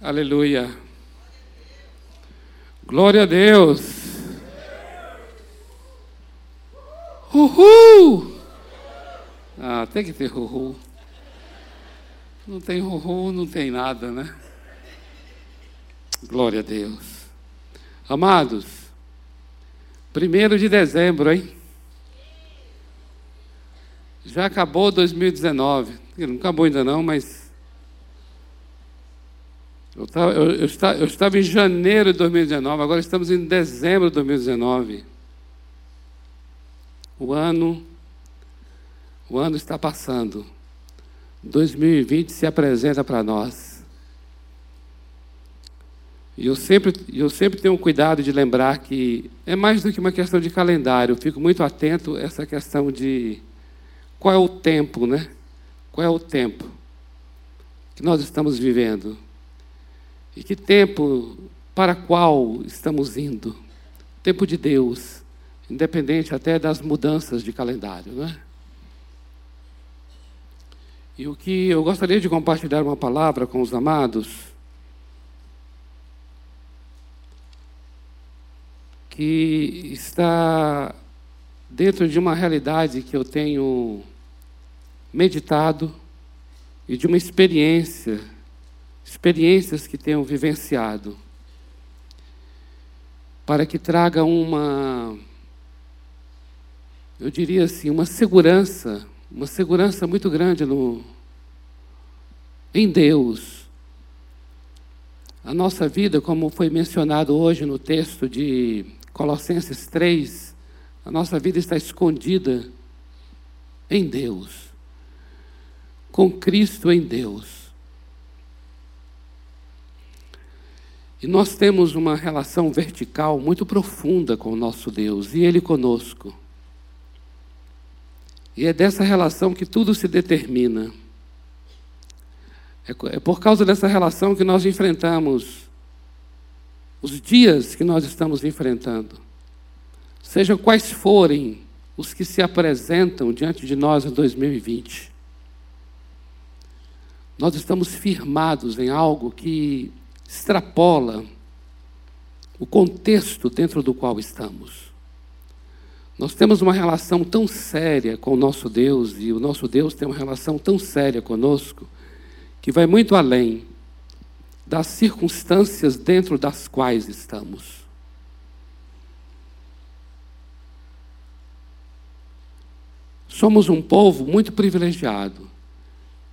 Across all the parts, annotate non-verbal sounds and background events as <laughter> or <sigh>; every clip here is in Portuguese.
Aleluia. Glória a Deus. Uhul! Ah, tem que ter uhul. Não tem uhul, não tem nada, né? Glória a Deus. Amados, primeiro de dezembro, hein? Já acabou 2019. Não acabou ainda não, mas eu estava, eu, eu, estava, eu estava em janeiro de 2019, agora estamos em dezembro de 2019. O ano, o ano está passando. 2020 se apresenta para nós. E eu sempre, eu sempre tenho cuidado de lembrar que é mais do que uma questão de calendário. Eu fico muito atento a essa questão de qual é o tempo, né? Qual é o tempo que nós estamos vivendo? E que tempo para qual estamos indo? Tempo de Deus, independente até das mudanças de calendário, né? E o que eu gostaria de compartilhar uma palavra com os amados, que está dentro de uma realidade que eu tenho meditado e de uma experiência experiências que tenham vivenciado, para que traga uma, eu diria assim, uma segurança, uma segurança muito grande no, em Deus. A nossa vida, como foi mencionado hoje no texto de Colossenses 3, a nossa vida está escondida em Deus, com Cristo em Deus. E nós temos uma relação vertical muito profunda com o nosso Deus e Ele conosco. E é dessa relação que tudo se determina. É, é por causa dessa relação que nós enfrentamos os dias que nós estamos enfrentando. Sejam quais forem os que se apresentam diante de nós em 2020. Nós estamos firmados em algo que extrapola o contexto dentro do qual estamos. Nós temos uma relação tão séria com o nosso Deus e o nosso Deus tem uma relação tão séria conosco que vai muito além das circunstâncias dentro das quais estamos. Somos um povo muito privilegiado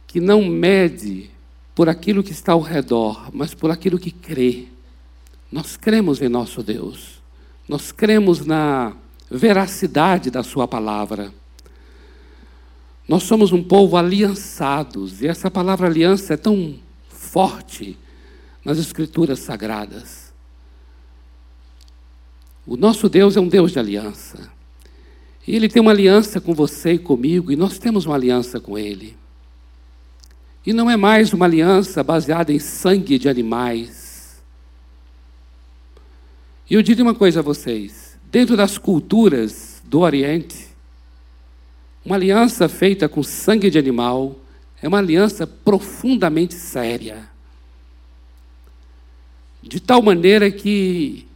que não mede por aquilo que está ao redor, mas por aquilo que crê. Nós cremos em nosso Deus. Nós cremos na veracidade da Sua palavra. Nós somos um povo aliançados, e essa palavra aliança é tão forte nas Escrituras sagradas. O nosso Deus é um Deus de aliança. E Ele tem uma aliança com você e comigo, e nós temos uma aliança com Ele. E não é mais uma aliança baseada em sangue de animais. E eu diria uma coisa a vocês: dentro das culturas do Oriente, uma aliança feita com sangue de animal é uma aliança profundamente séria. De tal maneira que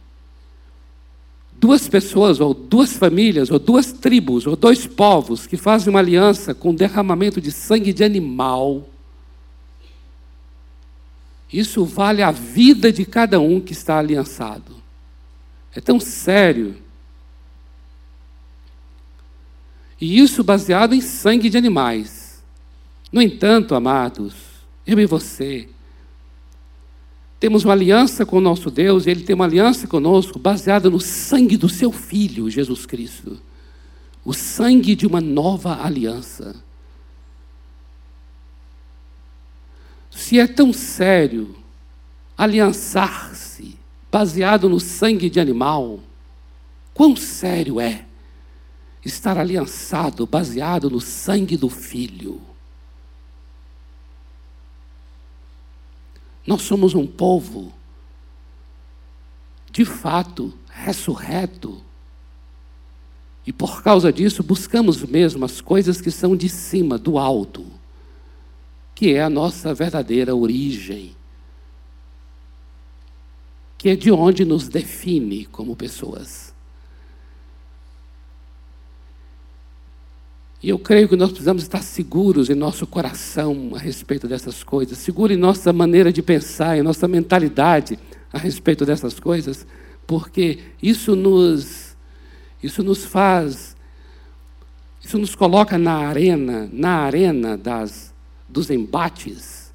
duas pessoas, ou duas famílias, ou duas tribos, ou dois povos que fazem uma aliança com derramamento de sangue de animal, isso vale a vida de cada um que está aliançado. É tão sério. E isso baseado em sangue de animais. No entanto, amados, eu e você, temos uma aliança com o nosso Deus, e Ele tem uma aliança conosco baseada no sangue do Seu Filho, Jesus Cristo. O sangue de uma nova aliança. Se é tão sério aliançar-se baseado no sangue de animal, quão sério é estar aliançado baseado no sangue do filho? Nós somos um povo, de fato, ressurreto. E por causa disso, buscamos mesmo as coisas que são de cima, do alto que é a nossa verdadeira origem. que é de onde nos define como pessoas. E eu creio que nós precisamos estar seguros em nosso coração a respeito dessas coisas, seguros em nossa maneira de pensar, em nossa mentalidade a respeito dessas coisas, porque isso nos, isso nos faz, isso nos coloca na arena, na arena das, dos embates,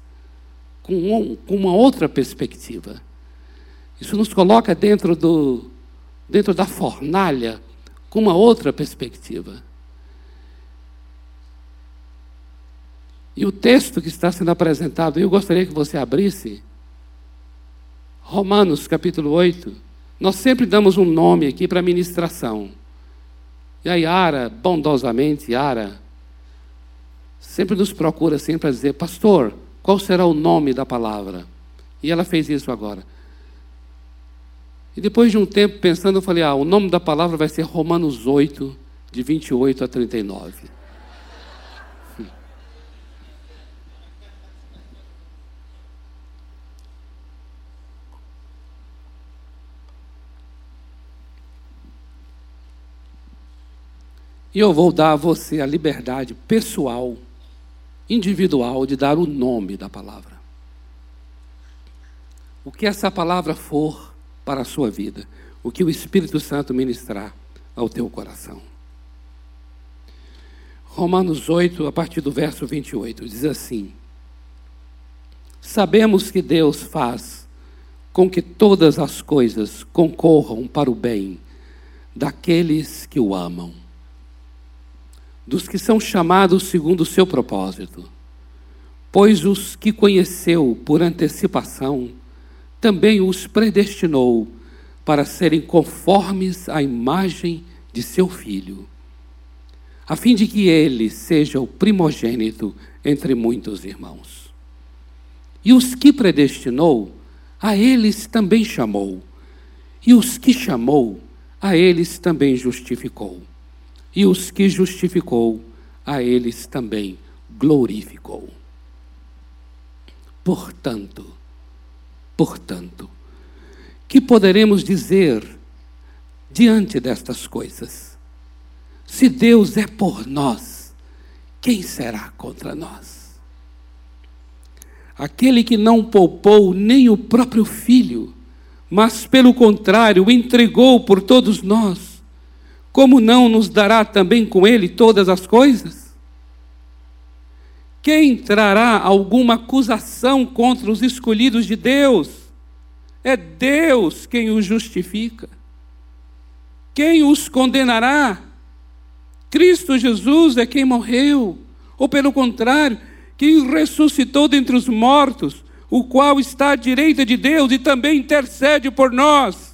com, um, com uma outra perspectiva. Isso nos coloca dentro, do, dentro da fornalha com uma outra perspectiva. E o texto que está sendo apresentado, eu gostaria que você abrisse, Romanos capítulo 8. Nós sempre damos um nome aqui para a ministração. E a Yara, bondosamente, Yara, sempre nos procura assim para dizer, pastor, qual será o nome da palavra? E ela fez isso agora. E depois de um tempo pensando, eu falei: ah, o nome da palavra vai ser Romanos 8, de 28 a 39. E eu vou dar a você a liberdade pessoal, individual, de dar o nome da palavra. O que essa palavra for, para a sua vida, o que o Espírito Santo ministrar ao teu coração. Romanos 8, a partir do verso 28, diz assim: Sabemos que Deus faz com que todas as coisas concorram para o bem daqueles que o amam, dos que são chamados segundo o seu propósito. Pois os que conheceu por antecipação, também os predestinou para serem conformes à imagem de seu filho, a fim de que ele seja o primogênito entre muitos irmãos. E os que predestinou, a eles também chamou. E os que chamou, a eles também justificou. E os que justificou, a eles também glorificou. Portanto, Portanto, que poderemos dizer diante destas coisas? Se Deus é por nós, quem será contra nós? Aquele que não poupou nem o próprio filho, mas pelo contrário, entregou por todos nós, como não nos dará também com ele todas as coisas? Quem trará alguma acusação contra os escolhidos de Deus? É Deus quem os justifica. Quem os condenará? Cristo Jesus é quem morreu, ou pelo contrário, quem ressuscitou dentre os mortos, o qual está à direita de Deus e também intercede por nós.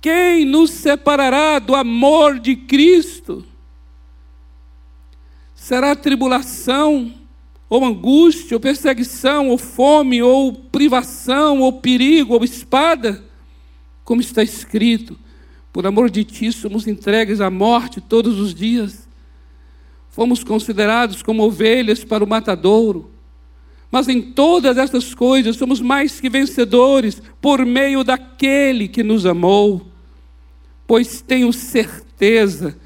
Quem nos separará do amor de Cristo? Será tribulação, ou angústia, ou perseguição, ou fome, ou privação, ou perigo, ou espada? Como está escrito: por amor de ti somos entregues à morte todos os dias. Fomos considerados como ovelhas para o matadouro. Mas em todas estas coisas somos mais que vencedores por meio daquele que nos amou. Pois tenho certeza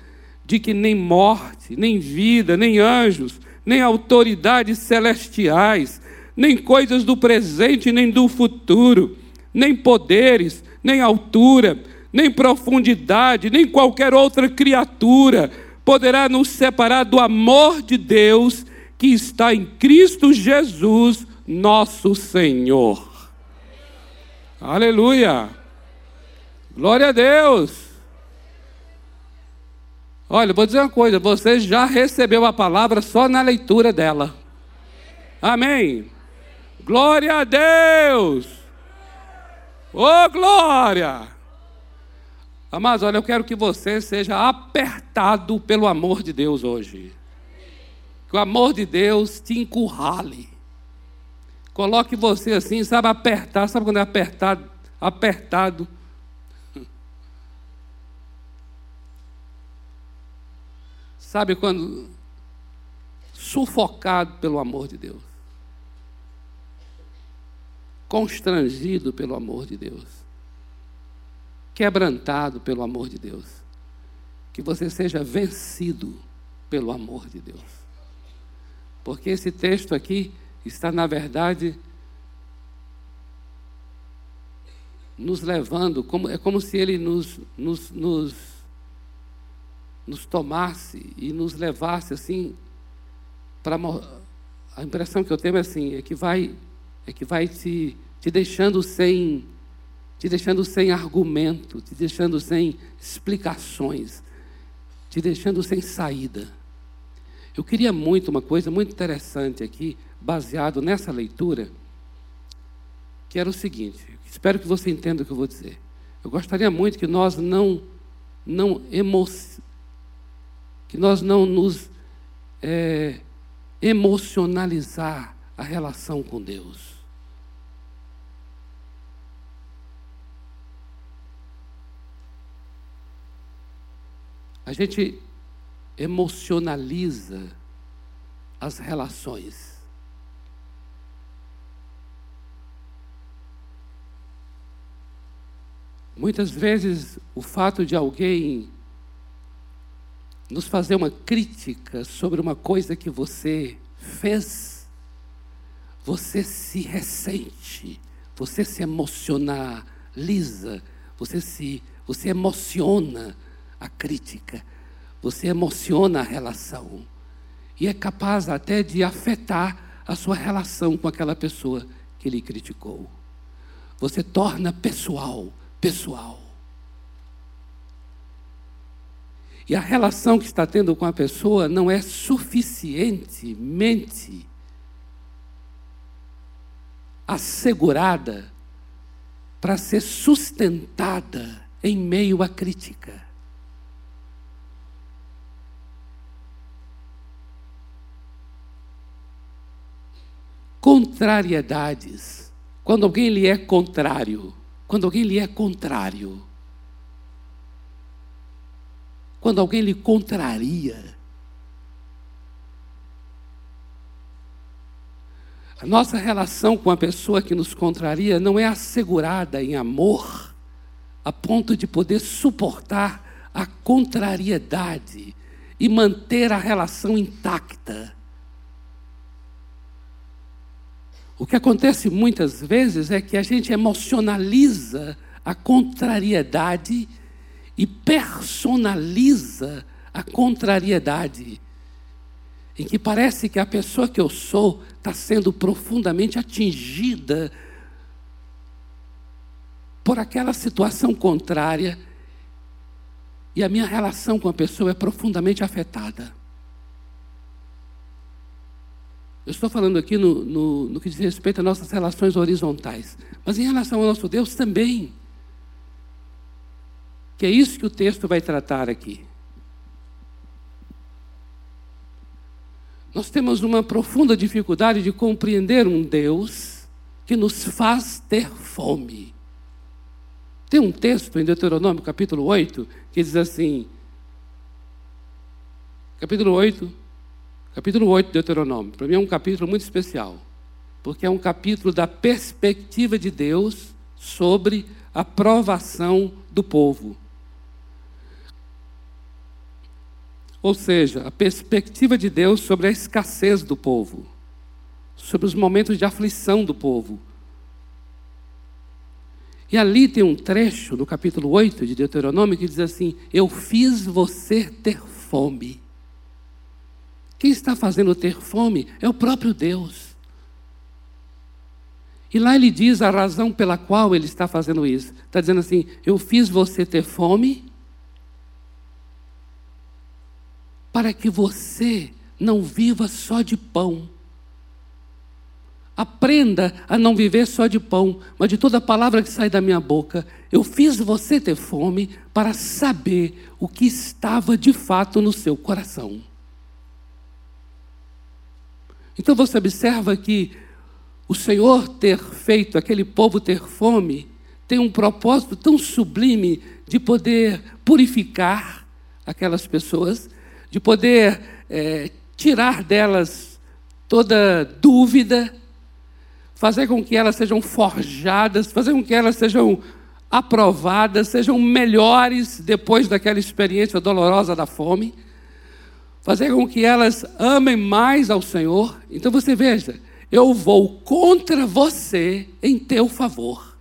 de que nem morte, nem vida, nem anjos, nem autoridades celestiais, nem coisas do presente, nem do futuro, nem poderes, nem altura, nem profundidade, nem qualquer outra criatura poderá nos separar do amor de Deus que está em Cristo Jesus, nosso Senhor. Aleluia! Glória a Deus! Olha, vou dizer uma coisa: você já recebeu a palavra só na leitura dela. Amém. Glória a Deus. Oh, glória. Amados, olha, eu quero que você seja apertado pelo amor de Deus hoje. Que o amor de Deus te encurrale. Coloque você assim, sabe, apertar. Sabe quando é apertado? Apertado <laughs> Sabe quando sufocado pelo amor de Deus. constrangido pelo amor de Deus, quebrantado pelo amor de Deus, que você seja vencido pelo amor de Deus. Porque esse texto aqui está, na verdade, nos levando, como, é como se ele nos, nos, nos, nos tomasse e nos levasse assim para a impressão que eu tenho é assim, é que vai é que vai te, te deixando sem te deixando sem argumento, te deixando sem explicações, te deixando sem saída. Eu queria muito uma coisa muito interessante aqui, baseado nessa leitura, que era o seguinte, espero que você entenda o que eu vou dizer. Eu gostaria muito que nós não não emo, que nós não nos é, emocionalizar a relação com Deus. A gente emocionaliza as relações. Muitas vezes o fato de alguém nos fazer uma crítica sobre uma coisa que você fez, você se ressente, você se emocionaliza, você se você emociona a crítica, você emociona a relação e é capaz até de afetar a sua relação com aquela pessoa que lhe criticou. Você torna pessoal, pessoal. E a relação que está tendo com a pessoa não é suficientemente assegurada para ser sustentada em meio à crítica. Contrariedades. Quando alguém lhe é contrário, quando alguém lhe é contrário, quando alguém lhe contraria. A nossa relação com a pessoa que nos contraria não é assegurada em amor, a ponto de poder suportar a contrariedade e manter a relação intacta. O que acontece muitas vezes é que a gente emocionaliza a contrariedade e personaliza a contrariedade, em que parece que a pessoa que eu sou está sendo profundamente atingida por aquela situação contrária e a minha relação com a pessoa é profundamente afetada. Eu estou falando aqui no, no, no que diz respeito às nossas relações horizontais, mas em relação ao nosso Deus também. Que é isso que o texto vai tratar aqui. Nós temos uma profunda dificuldade de compreender um Deus que nos faz ter fome. Tem um texto em Deuteronômio, capítulo 8, que diz assim: capítulo 8, capítulo 8 de Deuteronômio, para mim é um capítulo muito especial, porque é um capítulo da perspectiva de Deus sobre a provação do povo. Ou seja, a perspectiva de Deus sobre a escassez do povo, sobre os momentos de aflição do povo. E ali tem um trecho no capítulo 8 de Deuteronômio que diz assim: Eu fiz você ter fome. Quem está fazendo ter fome é o próprio Deus. E lá ele diz a razão pela qual ele está fazendo isso. Está dizendo assim: Eu fiz você ter fome para que você não viva só de pão. Aprenda a não viver só de pão, mas de toda palavra que sai da minha boca. Eu fiz você ter fome para saber o que estava de fato no seu coração. Então você observa que o Senhor ter feito aquele povo ter fome tem um propósito tão sublime de poder purificar aquelas pessoas de poder é, tirar delas toda dúvida, fazer com que elas sejam forjadas, fazer com que elas sejam aprovadas, sejam melhores depois daquela experiência dolorosa da fome, fazer com que elas amem mais ao Senhor. Então você veja, eu vou contra você em teu favor.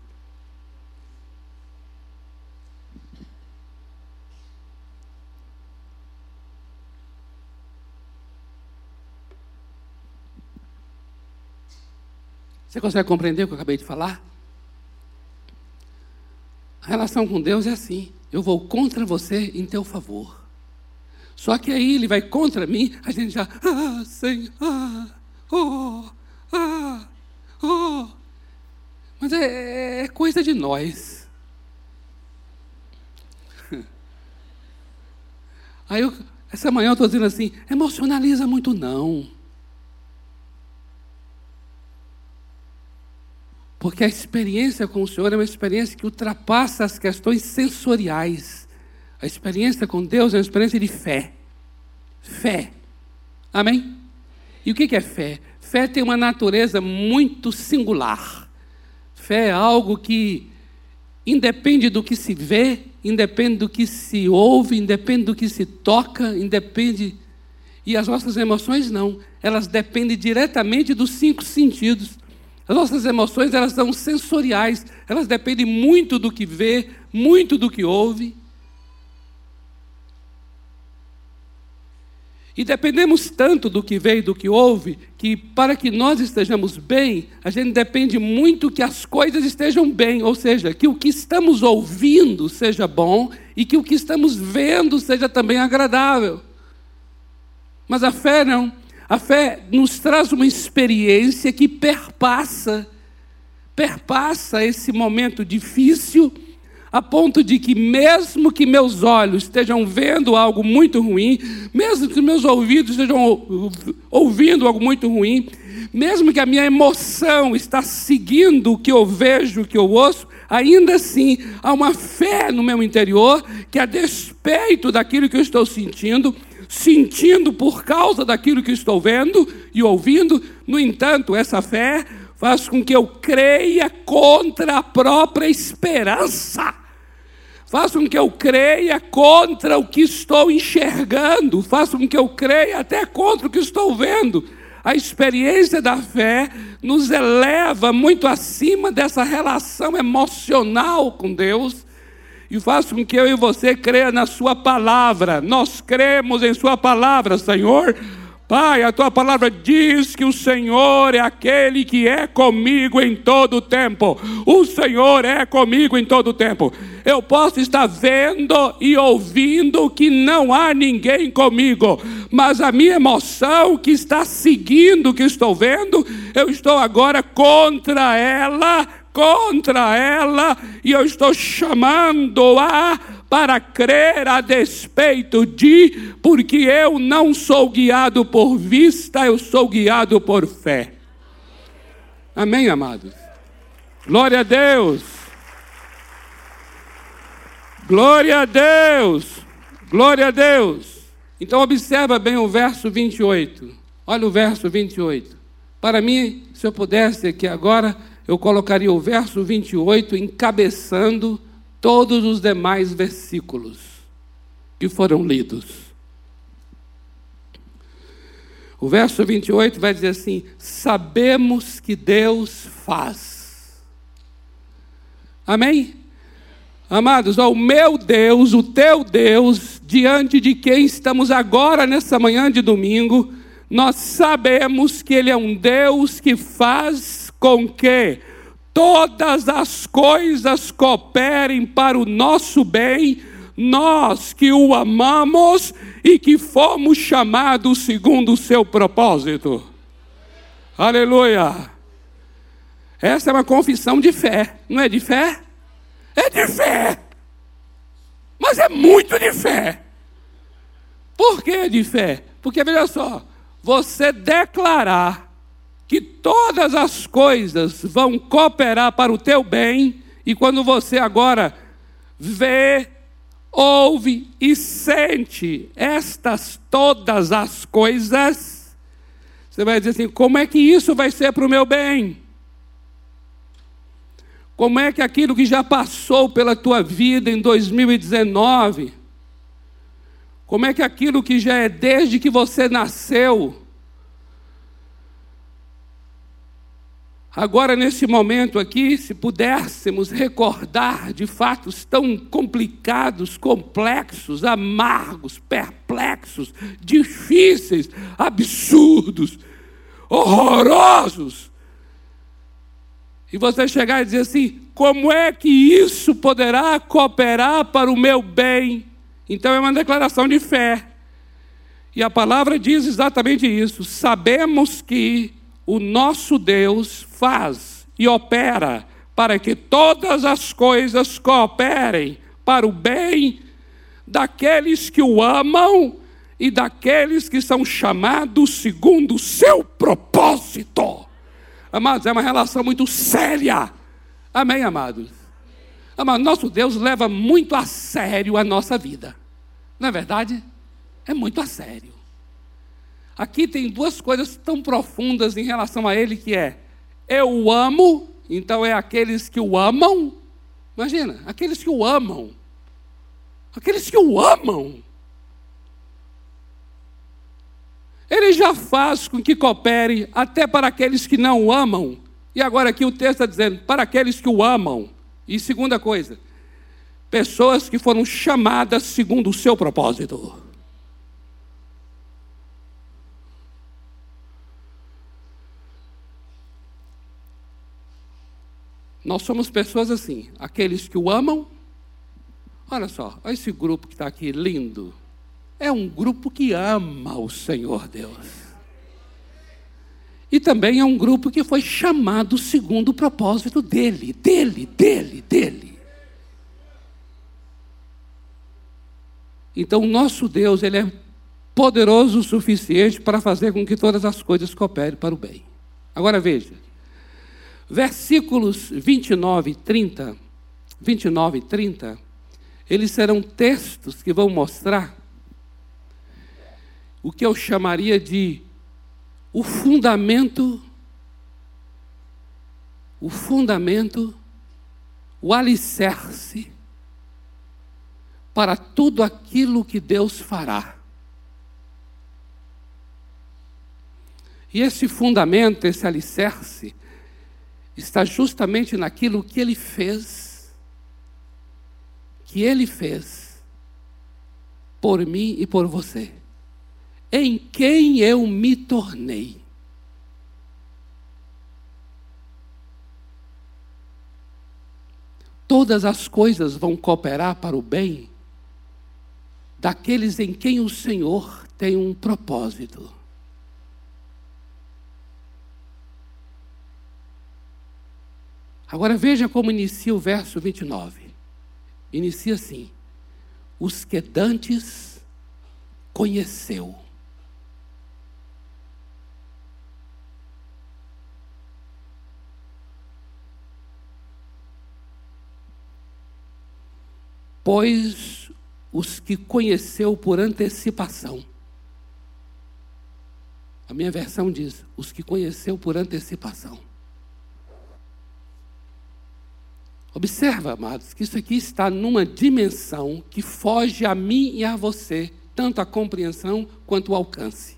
Você consegue compreender o que eu acabei de falar? A relação com Deus é assim: eu vou contra você em teu favor. Só que aí ele vai contra mim, a gente já, ah, Senhor, ah, oh, ah, oh. Mas é, é coisa de nós. <laughs> Aí eu, essa manhã eu estou dizendo assim, emocionaliza muito não. Porque a experiência com o Senhor é uma experiência que ultrapassa as questões sensoriais. A experiência com Deus é uma experiência de fé. Fé. Amém? E o que é fé? Fé tem uma natureza muito singular. Fé é algo que independe do que se vê, independe do que se ouve, independe do que se toca, independe. E as nossas emoções não. Elas dependem diretamente dos cinco sentidos. As nossas emoções, elas são sensoriais, elas dependem muito do que vê, muito do que ouve. E dependemos tanto do que e do que ouve, que para que nós estejamos bem, a gente depende muito que as coisas estejam bem, ou seja, que o que estamos ouvindo seja bom e que o que estamos vendo seja também agradável. Mas a fé não. A fé nos traz uma experiência que perpassa, perpassa esse momento difícil, a ponto de que, mesmo que meus olhos estejam vendo algo muito ruim, mesmo que meus ouvidos estejam ouvindo algo muito ruim, mesmo que a minha emoção está seguindo o que eu vejo, o que eu ouço, ainda assim há uma fé no meu interior que, a despeito daquilo que eu estou sentindo, sentindo por causa daquilo que estou vendo e ouvindo. No entanto, essa fé faz com que eu creia contra a própria esperança. Faz com que eu creia contra o que estou enxergando, faz com que eu creia até contra o que estou vendo. A experiência da fé nos eleva muito acima dessa relação emocional com Deus e faça com que eu e você creia na Sua palavra. Nós cremos em Sua palavra, Senhor. Pai, a tua palavra diz que o Senhor é aquele que é comigo em todo o tempo. O Senhor é comigo em todo o tempo. Eu posso estar vendo e ouvindo que não há ninguém comigo, mas a minha emoção que está seguindo o que estou vendo, eu estou agora contra ela contra ela e eu estou chamando-a para crer a despeito de, porque eu não sou guiado por vista, eu sou guiado por fé. Amém, amados? Glória a Deus. Glória a Deus. Glória a Deus. Então observa bem o verso 28. Olha o verso 28. Para mim, se eu pudesse aqui agora eu colocaria o verso 28 encabeçando todos os demais versículos que foram lidos. O verso 28 vai dizer assim: Sabemos que Deus faz. Amém? Amados, o meu Deus, o teu Deus, diante de quem estamos agora nessa manhã de domingo, nós sabemos que Ele é um Deus que faz com que todas as coisas cooperem para o nosso bem, nós que o amamos e que fomos chamados segundo o seu propósito. Aleluia! Essa é uma confissão de fé, não é de fé? É de fé! Mas é muito de fé. Por que de fé? Porque veja só, você declarar que todas as coisas vão cooperar para o teu bem, e quando você agora vê, ouve e sente estas todas as coisas, você vai dizer assim: como é que isso vai ser para o meu bem? Como é que aquilo que já passou pela tua vida em 2019, como é que aquilo que já é desde que você nasceu, Agora, nesse momento aqui, se pudéssemos recordar de fatos tão complicados, complexos, amargos, perplexos, difíceis, absurdos, horrorosos, e você chegar e dizer assim: como é que isso poderá cooperar para o meu bem? Então é uma declaração de fé. E a palavra diz exatamente isso. Sabemos que o nosso Deus faz e opera para que todas as coisas cooperem para o bem daqueles que o amam e daqueles que são chamados segundo o seu propósito. Amados, é uma relação muito séria. Amém, amados? Amados, nosso Deus leva muito a sério a nossa vida. Não é verdade? É muito a sério. Aqui tem duas coisas tão profundas em relação a ele que é eu o amo, então é aqueles que o amam. Imagina, aqueles que o amam. Aqueles que o amam. Ele já faz com que coopere até para aqueles que não o amam. E agora aqui o texto está dizendo, para aqueles que o amam. E segunda coisa, pessoas que foram chamadas segundo o seu propósito. Nós somos pessoas assim, aqueles que o amam. Olha só, olha esse grupo que está aqui lindo. É um grupo que ama o Senhor Deus. E também é um grupo que foi chamado segundo o propósito dele, dele, dele, dele. Então, o nosso Deus, ele é poderoso o suficiente para fazer com que todas as coisas cooperem para o bem. Agora veja, Versículos 29 e 30, 29 e 30, eles serão textos que vão mostrar o que eu chamaria de o fundamento, o fundamento, o alicerce para tudo aquilo que Deus fará. E esse fundamento, esse alicerce, está justamente naquilo que ele fez, que ele fez por mim e por você, em quem eu me tornei. Todas as coisas vão cooperar para o bem daqueles em quem o Senhor tem um propósito. Agora veja como inicia o verso 29. Inicia assim: Os que dantes conheceu. Pois os que conheceu por antecipação. A minha versão diz: os que conheceu por antecipação. Observa, amados, que isso aqui está numa dimensão que foge a mim e a você, tanto a compreensão quanto o alcance.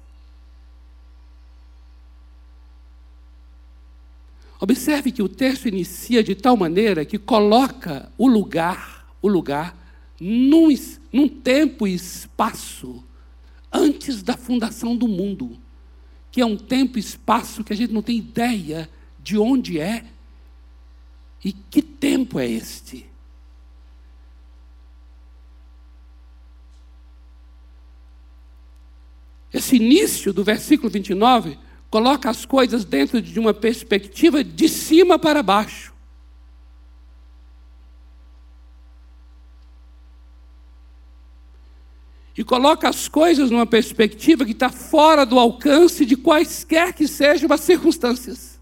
Observe que o texto inicia de tal maneira que coloca o lugar, o lugar, num, num tempo e espaço antes da fundação do mundo, que é um tempo e espaço que a gente não tem ideia de onde é e que tempo é este? Esse início do versículo 29 coloca as coisas dentro de uma perspectiva de cima para baixo. E coloca as coisas numa perspectiva que está fora do alcance de quaisquer que sejam as circunstâncias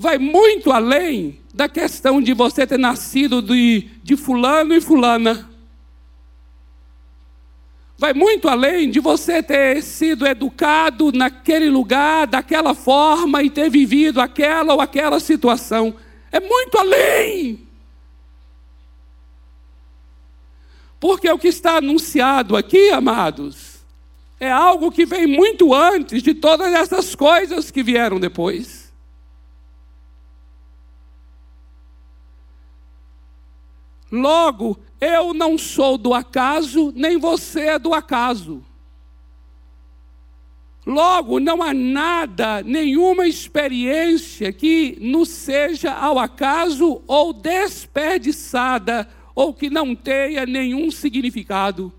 vai muito além da questão de você ter nascido de, de fulano e fulana. vai muito além de você ter sido educado naquele lugar, daquela forma e ter vivido aquela ou aquela situação. É muito além. Porque o que está anunciado aqui, amados, é algo que vem muito antes de todas essas coisas que vieram depois. Logo, eu não sou do acaso, nem você é do acaso. Logo, não há nada, nenhuma experiência que nos seja ao acaso ou desperdiçada, ou que não tenha nenhum significado.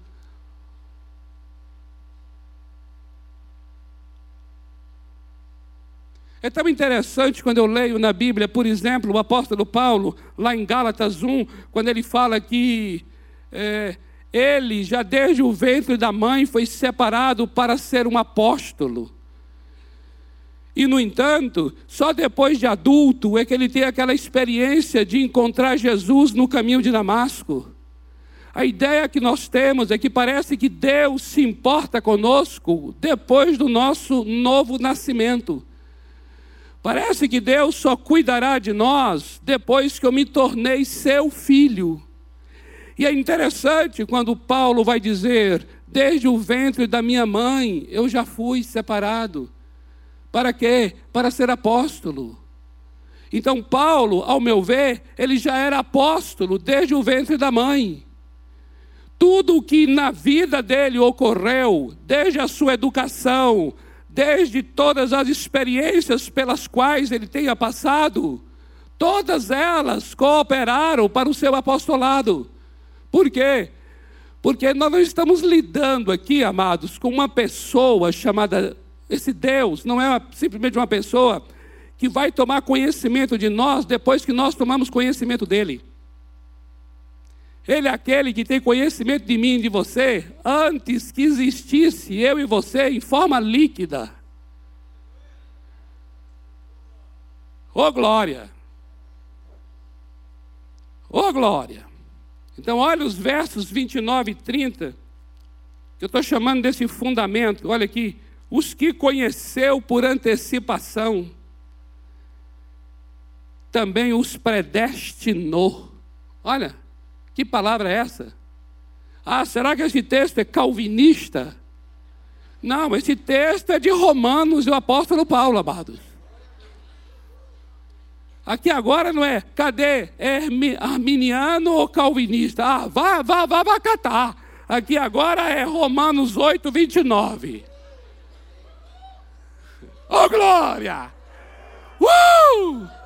É tão interessante quando eu leio na Bíblia, por exemplo, o apóstolo Paulo, lá em Gálatas 1, quando ele fala que é, ele, já desde o ventre da mãe, foi separado para ser um apóstolo. E, no entanto, só depois de adulto é que ele tem aquela experiência de encontrar Jesus no caminho de Damasco. A ideia que nós temos é que parece que Deus se importa conosco depois do nosso novo nascimento. Parece que Deus só cuidará de nós depois que eu me tornei seu filho. E é interessante quando Paulo vai dizer: desde o ventre da minha mãe eu já fui separado. Para quê? Para ser apóstolo. Então, Paulo, ao meu ver, ele já era apóstolo desde o ventre da mãe. Tudo o que na vida dele ocorreu, desde a sua educação, desde todas as experiências pelas quais ele tenha passado, todas elas cooperaram para o seu apostolado. Por quê? Porque nós não estamos lidando aqui, amados, com uma pessoa chamada, esse Deus, não é simplesmente uma pessoa que vai tomar conhecimento de nós depois que nós tomamos conhecimento dele. Ele é aquele que tem conhecimento de mim e de você antes que existisse eu e você em forma líquida. Ô oh, glória! Ô oh, glória! Então, olha os versos 29 e 30, que eu estou chamando desse fundamento. Olha aqui. Os que conheceu por antecipação, também os predestinou. Olha, que palavra é essa? Ah, será que esse texto é calvinista? Não, esse texto é de Romanos e o apóstolo Paulo, amados. Aqui agora não é, cadê? É arminiano ou calvinista? Ah, vá, vá, vá, vá catar. Aqui agora é Romanos 8, 29. Oh, glória! Uh!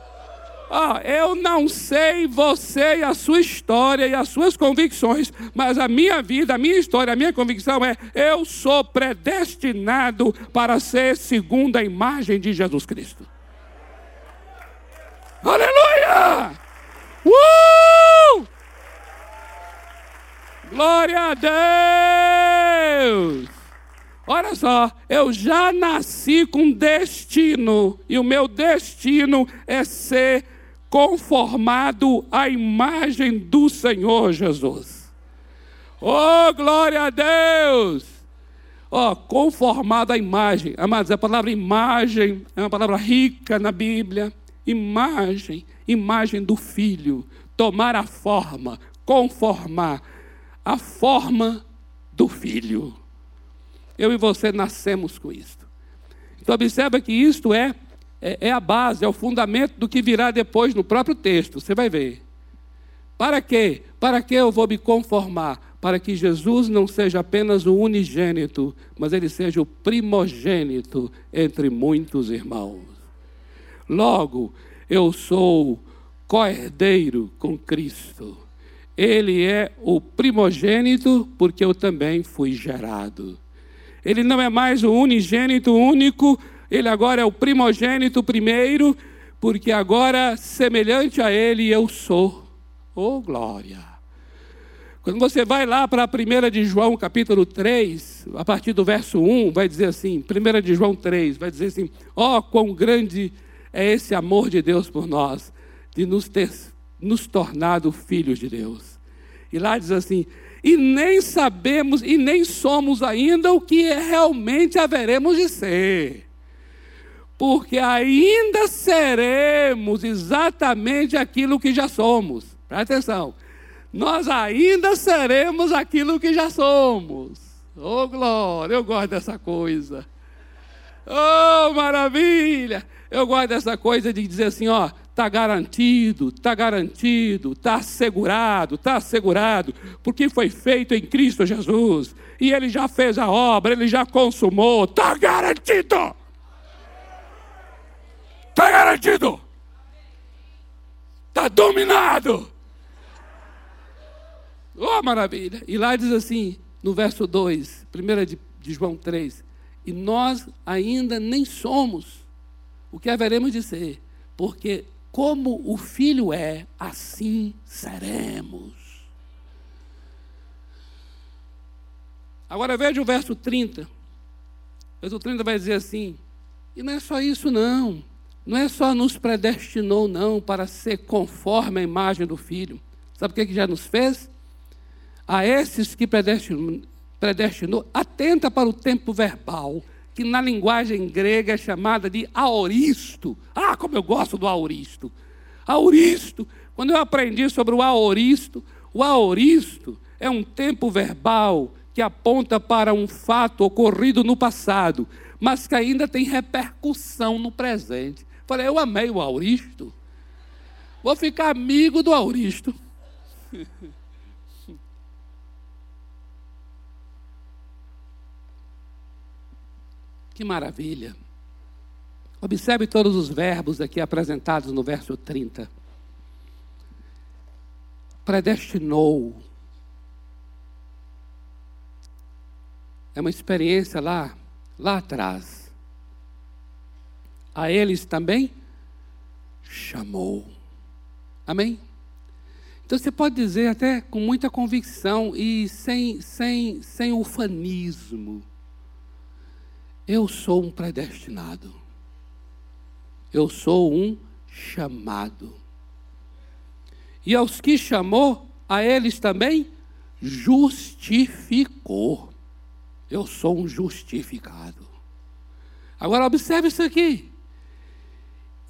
Ah, eu não sei você e a sua história e as suas convicções, mas a minha vida, a minha história, a minha convicção é: eu sou predestinado para ser segundo a imagem de Jesus Cristo. Aleluia! Uh! Glória a Deus! Olha só, eu já nasci com destino, e o meu destino é ser conformado à imagem do Senhor Jesus. Oh, glória a Deus! Ó, oh, conformado à imagem. Amados, a palavra imagem é uma palavra rica na Bíblia. Imagem, imagem do Filho. Tomar a forma, conformar a forma do Filho. Eu e você nascemos com isto. Então, observa que isto é é, é a base, é o fundamento do que virá depois no próprio texto. Você vai ver. Para quê? Para que eu vou me conformar? Para que Jesus não seja apenas o unigênito, mas ele seja o primogênito entre muitos irmãos. Logo, eu sou co-herdeiro com Cristo. Ele é o primogênito, porque eu também fui gerado. Ele não é mais o unigênito único, ele agora é o primogênito primeiro, porque agora, semelhante a ele, eu sou. Oh, glória! Quando você vai lá para a 1 de João, capítulo 3, a partir do verso 1, vai dizer assim, 1 de João 3, vai dizer assim, ó, oh, quão grande é esse amor de Deus por nós, de nos ter nos tornado filhos de Deus. E lá diz assim, e nem sabemos e nem somos ainda o que realmente haveremos de ser. Porque ainda seremos exatamente aquilo que já somos. Presta atenção. Nós ainda seremos aquilo que já somos. Oh, glória, eu gosto dessa coisa. Oh, maravilha! Eu gosto dessa coisa de dizer assim, ó, Está garantido, está garantido, está assegurado, está assegurado, porque foi feito em Cristo Jesus. E Ele já fez a obra, Ele já consumou, está garantido. Está garantido. Está dominado. Oh, maravilha! E lá diz assim, no verso 2, 1 de, de João 3: E nós ainda nem somos o que haveremos de ser, porque como o filho é, assim seremos. Agora veja o verso 30. O verso 30 vai dizer assim: e não é só isso, não. Não é só nos predestinou, não, para ser conforme a imagem do filho. Sabe o que, que já nos fez? A esses que predestinou, predestinou, atenta para o tempo verbal que na linguagem grega é chamada de aoristo. Ah, como eu gosto do aoristo. Aoristo. Quando eu aprendi sobre o aoristo, o aoristo é um tempo verbal que aponta para um fato ocorrido no passado, mas que ainda tem repercussão no presente. Falei, eu amei o aoristo. Vou ficar amigo do aoristo. <laughs> Que maravilha! Observe todos os verbos aqui apresentados no verso 30. Predestinou. É uma experiência lá, lá atrás. A eles também chamou. Amém? Então você pode dizer até com muita convicção e sem, sem, sem ufanismo eu sou um predestinado. Eu sou um chamado. E aos que chamou, a eles também justificou. Eu sou um justificado. Agora observe isso aqui.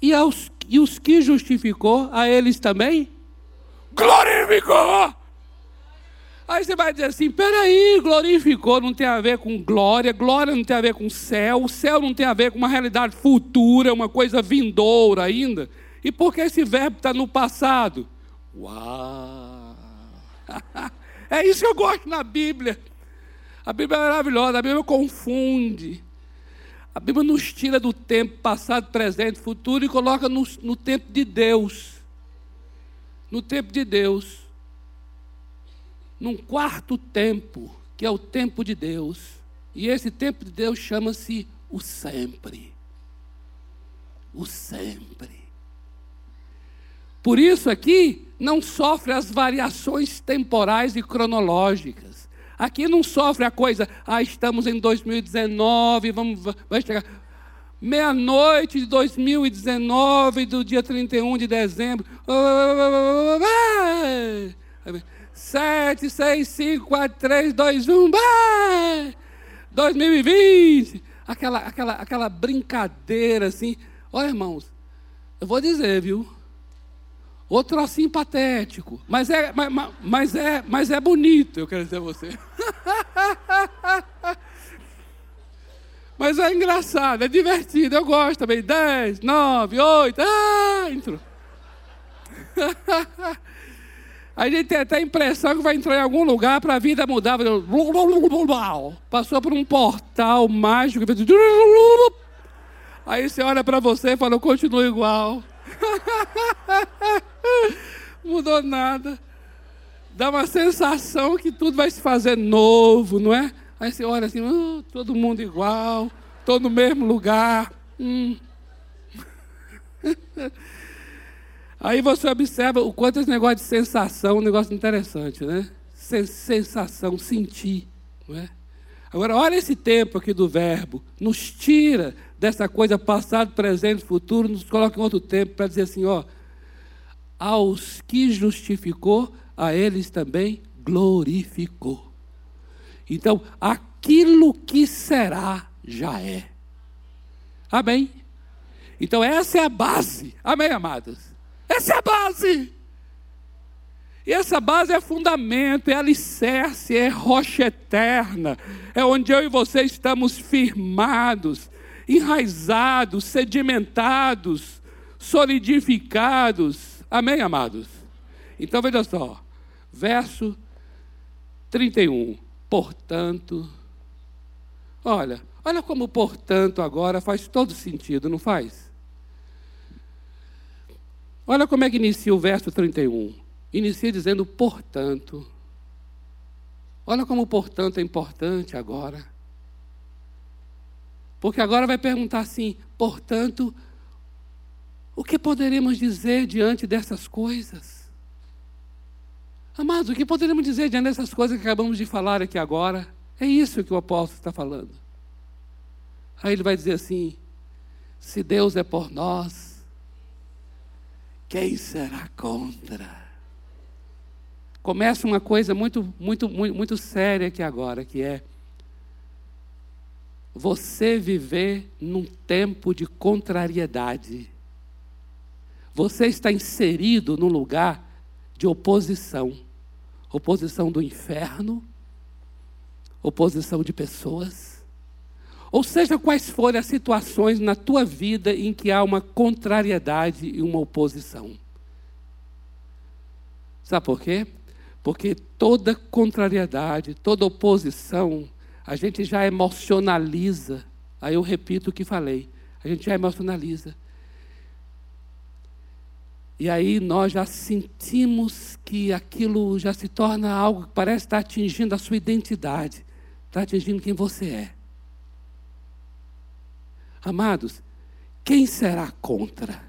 E, aos, e os que justificou, a eles também glorificou. Aí você vai dizer assim: peraí, glorificou não tem a ver com glória, glória não tem a ver com céu, o céu não tem a ver com uma realidade futura, uma coisa vindoura ainda. E por que esse verbo está no passado? Uau! <laughs> É isso que eu gosto na Bíblia. A Bíblia é maravilhosa, a Bíblia confunde. A Bíblia nos tira do tempo passado, presente, futuro e coloca no, no tempo de Deus. No tempo de Deus num quarto tempo, que é o tempo de Deus. E esse tempo de Deus chama-se o sempre. O sempre. Por isso aqui não sofre as variações temporais e cronológicas. Aqui não sofre a coisa, ah, estamos em 2019, vamos, vai chegar. Meia-noite de 2019, do dia 31 de dezembro. Sete, seis, cinco, quatro, três, dois, um, vai! 2020! Aquela, aquela, aquela brincadeira assim. Olha, irmãos, eu vou dizer, viu? Outro assim patético. Mas é, mas, mas, é, mas é bonito, eu quero dizer a você. <laughs> mas é engraçado, é divertido, eu gosto também. Dez, nove, oito, ah, entrou. <laughs> A gente tem até a impressão que vai entrar em algum lugar para a vida mudar. Passou por um portal mágico. <laughs> Aí você olha para você e fala, eu continuo igual. <laughs> Mudou nada. Dá uma sensação que tudo vai se fazer novo, não é? Aí você olha assim, oh, todo mundo igual, estou no mesmo lugar. Hum. <laughs> Aí você observa o quanto esse negócio de sensação é um negócio interessante, né? Sensação, sentir, não é? Agora, olha esse tempo aqui do verbo, nos tira dessa coisa passado, presente, futuro, nos coloca em outro tempo para dizer assim, ó, aos que justificou, a eles também glorificou. Então, aquilo que será, já é. Amém? Então, essa é a base. Amém, amados? Essa é a base. E essa base é fundamento, é alicerce, é rocha eterna, é onde eu e você estamos firmados, enraizados, sedimentados, solidificados. Amém, amados? Então veja só, verso 31. Portanto, olha, olha como portanto agora faz todo sentido, não faz? Olha como é que inicia o verso 31 inicia dizendo portanto. Olha como portanto é importante agora. Porque agora vai perguntar assim, portanto, o que poderemos dizer diante dessas coisas? Amados, o que poderemos dizer diante dessas coisas que acabamos de falar aqui agora? É isso que o apóstolo está falando. Aí ele vai dizer assim: se Deus é por nós, quem será contra? começa uma coisa muito, muito, muito, muito séria aqui agora, que é você viver num tempo de contrariedade. Você está inserido num lugar de oposição. Oposição do inferno, oposição de pessoas. Ou seja, quais forem as situações na tua vida em que há uma contrariedade e uma oposição. Sabe por quê? Porque toda contrariedade, toda oposição, a gente já emocionaliza. Aí eu repito o que falei. A gente já emocionaliza. E aí nós já sentimos que aquilo já se torna algo que parece estar atingindo a sua identidade, está atingindo quem você é. Amados, quem será contra?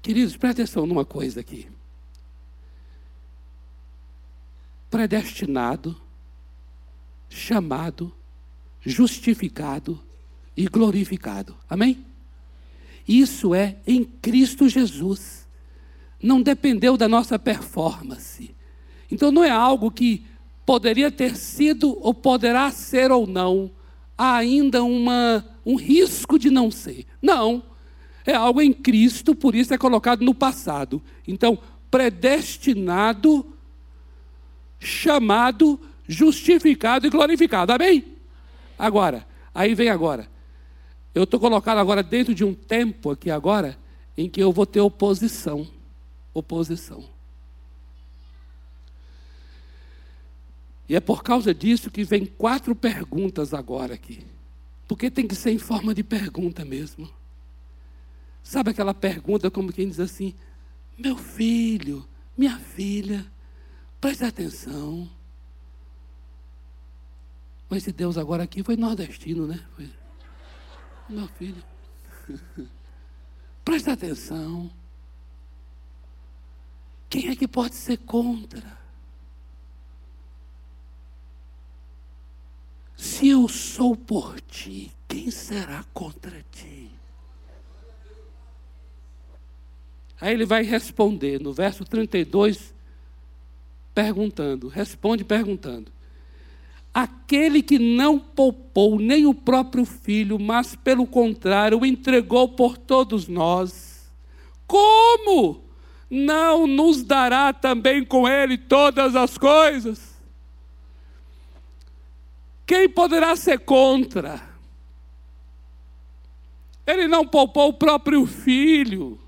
Queridos, presta atenção numa coisa aqui. Predestinado, chamado, justificado e glorificado. Amém? Isso é em Cristo Jesus. Não dependeu da nossa performance. Então não é algo que poderia ter sido ou poderá ser ou não. Há ainda uma, um risco de não ser. Não. É algo em Cristo, por isso é colocado no passado. Então, predestinado, chamado, justificado e glorificado. Amém? Agora, aí vem agora. Eu estou colocado agora dentro de um tempo aqui agora em que eu vou ter oposição. Oposição. E é por causa disso que vem quatro perguntas agora aqui. Porque tem que ser em forma de pergunta mesmo. Sabe aquela pergunta como quem diz assim: Meu filho, minha filha, Preste atenção. Mas esse Deus agora aqui foi nordestino, né? Foi... Meu filho. <laughs> Preste atenção. Quem é que pode ser contra? Se eu sou por ti, quem será contra ti? Aí ele vai responder no verso 32 perguntando, responde perguntando. Aquele que não poupou nem o próprio filho, mas pelo contrário o entregou por todos nós, como não nos dará também com ele todas as coisas? Quem poderá ser contra? Ele não poupou o próprio filho.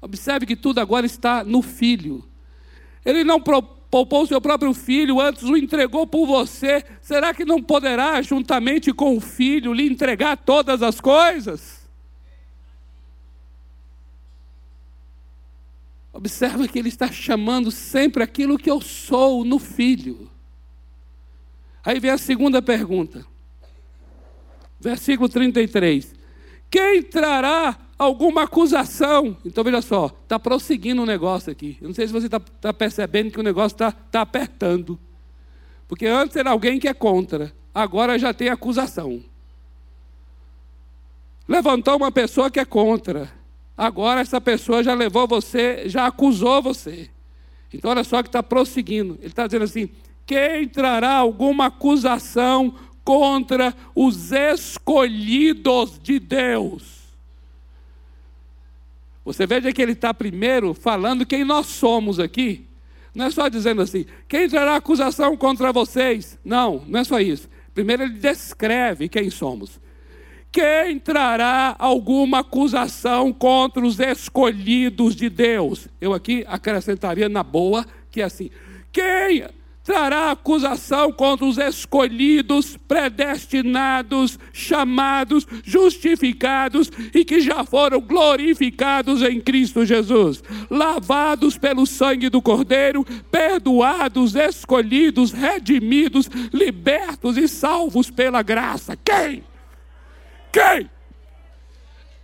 Observe que tudo agora está no filho. Ele não poupou seu próprio filho, antes o entregou por você, será que não poderá, juntamente com o filho, lhe entregar todas as coisas? Observa que ele está chamando sempre aquilo que eu sou no filho. Aí vem a segunda pergunta. Versículo 33. Quem trará alguma acusação. Então veja só, está prosseguindo o um negócio aqui. Eu não sei se você está tá percebendo que o negócio está tá apertando. Porque antes era alguém que é contra, agora já tem acusação. Levantou uma pessoa que é contra, agora essa pessoa já levou você, já acusou você. Então, olha só que está prosseguindo. Ele está dizendo assim: quem trará alguma acusação contra os escolhidos de Deus? Você veja que ele está primeiro falando quem nós somos aqui. Não é só dizendo assim, quem trará acusação contra vocês? Não, não é só isso. Primeiro ele descreve quem somos. Quem trará alguma acusação contra os escolhidos de Deus? Eu aqui acrescentaria na boa, que é assim: quem trará acusação contra os escolhidos, predestinados, chamados, justificados e que já foram glorificados em Cristo Jesus, lavados pelo sangue do Cordeiro, perdoados, escolhidos, redimidos, libertos e salvos pela graça. Quem? Quem?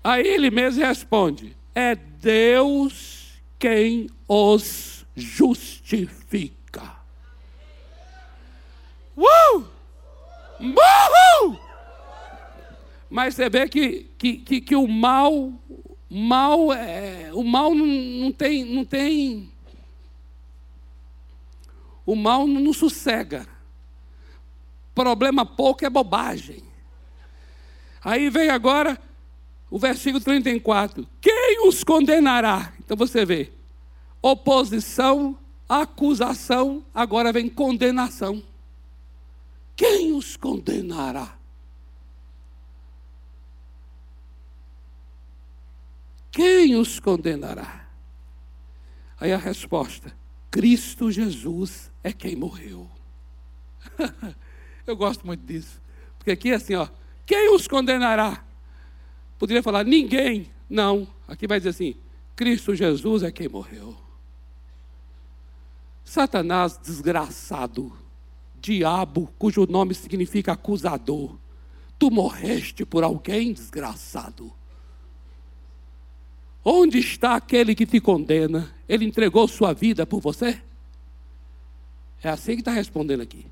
Aí ele mesmo responde: é Deus quem os justifica. Uh! Mas você vê que, que, que, que o mal, mal é, o mal não, não, tem, não tem. O mal não, não sossega. Problema pouco é bobagem. Aí vem agora o versículo 34. Quem os condenará? Então você vê. Oposição, acusação, agora vem condenação. Quem os condenará? Quem os condenará? Aí a resposta: Cristo Jesus é quem morreu. <laughs> Eu gosto muito disso. Porque aqui é assim, ó. Quem os condenará? Poderia falar ninguém. Não. Aqui vai dizer assim: Cristo Jesus é quem morreu. Satanás desgraçado, diabo, cujo nome significa acusador. Tu morreste por alguém desgraçado. Onde está aquele que te condena? Ele entregou sua vida por você? É assim que está respondendo aqui.